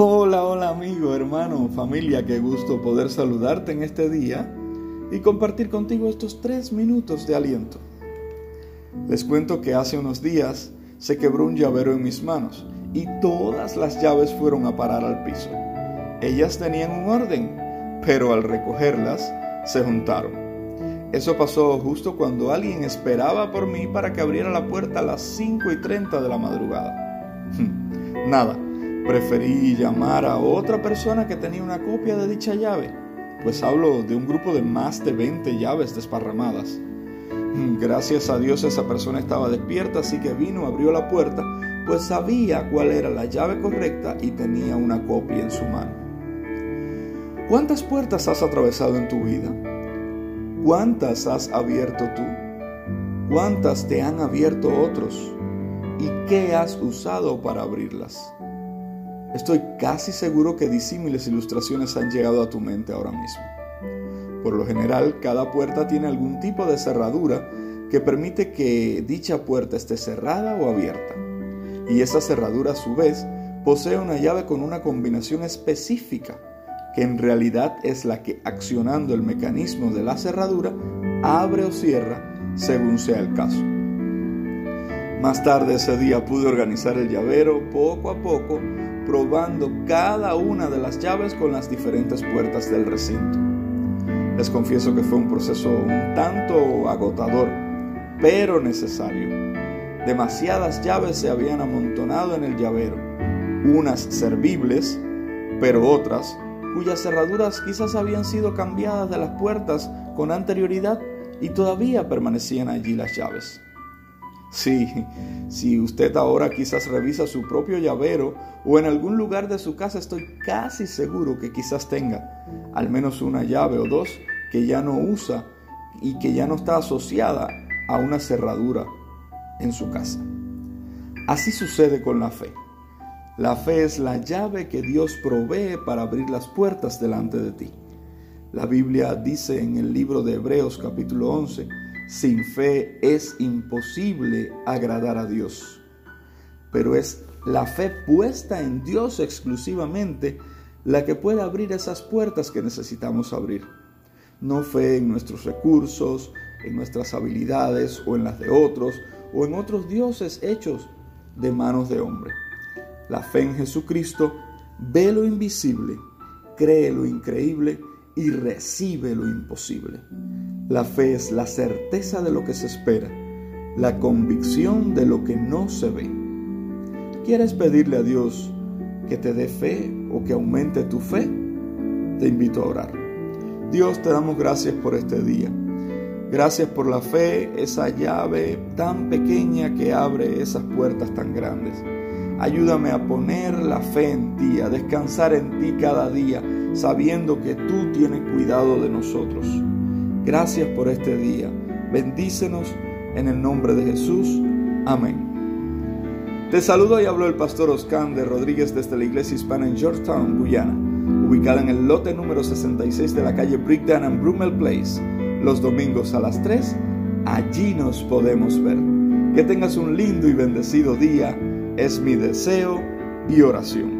Hola, hola amigo, hermano, familia, qué gusto poder saludarte en este día y compartir contigo estos tres minutos de aliento. Les cuento que hace unos días se quebró un llavero en mis manos y todas las llaves fueron a parar al piso. Ellas tenían un orden, pero al recogerlas se juntaron. Eso pasó justo cuando alguien esperaba por mí para que abriera la puerta a las 5 y 30 de la madrugada. Nada, preferí llamar a otra persona que tenía una copia de dicha llave, pues hablo de un grupo de más de 20 llaves desparramadas. Gracias a Dios esa persona estaba despierta, así que vino, abrió la puerta, pues sabía cuál era la llave correcta y tenía una copia en su mano. ¿Cuántas puertas has atravesado en tu vida? ¿Cuántas has abierto tú? ¿Cuántas te han abierto otros? ¿Y qué has usado para abrirlas? Estoy casi seguro que disímiles ilustraciones han llegado a tu mente ahora mismo. Por lo general, cada puerta tiene algún tipo de cerradura que permite que dicha puerta esté cerrada o abierta. Y esa cerradura a su vez posee una llave con una combinación específica, que en realidad es la que accionando el mecanismo de la cerradura abre o cierra según sea el caso. Más tarde ese día pude organizar el llavero poco a poco probando cada una de las llaves con las diferentes puertas del recinto. Les confieso que fue un proceso un tanto agotador, pero necesario. Demasiadas llaves se habían amontonado en el llavero, unas servibles, pero otras cuyas cerraduras quizás habían sido cambiadas de las puertas con anterioridad y todavía permanecían allí las llaves. Sí, si usted ahora quizás revisa su propio llavero o en algún lugar de su casa, estoy casi seguro que quizás tenga al menos una llave o dos que ya no usa y que ya no está asociada a una cerradura en su casa. Así sucede con la fe. La fe es la llave que Dios provee para abrir las puertas delante de ti. La Biblia dice en el libro de Hebreos capítulo 11, sin fe es imposible agradar a Dios. Pero es la fe puesta en Dios exclusivamente la que puede abrir esas puertas que necesitamos abrir. No fe en nuestros recursos, en nuestras habilidades o en las de otros o en otros dioses hechos de manos de hombre. La fe en Jesucristo ve lo invisible, cree lo increíble y recibe lo imposible. La fe es la certeza de lo que se espera, la convicción de lo que no se ve. ¿Quieres pedirle a Dios que te dé fe o que aumente tu fe? Te invito a orar. Dios, te damos gracias por este día. Gracias por la fe, esa llave tan pequeña que abre esas puertas tan grandes. Ayúdame a poner la fe en ti, a descansar en ti cada día, sabiendo que tú tienes cuidado de nosotros. Gracias por este día. Bendícenos en el nombre de Jesús. Amén. Te saludo y hablo el pastor Oscar de Rodríguez desde la iglesia hispana en Georgetown, Guyana, ubicada en el lote número 66 de la calle Bricktown and Brummel Place. Los domingos a las 3, allí nos podemos ver. Que tengas un lindo y bendecido día, es mi deseo y oración.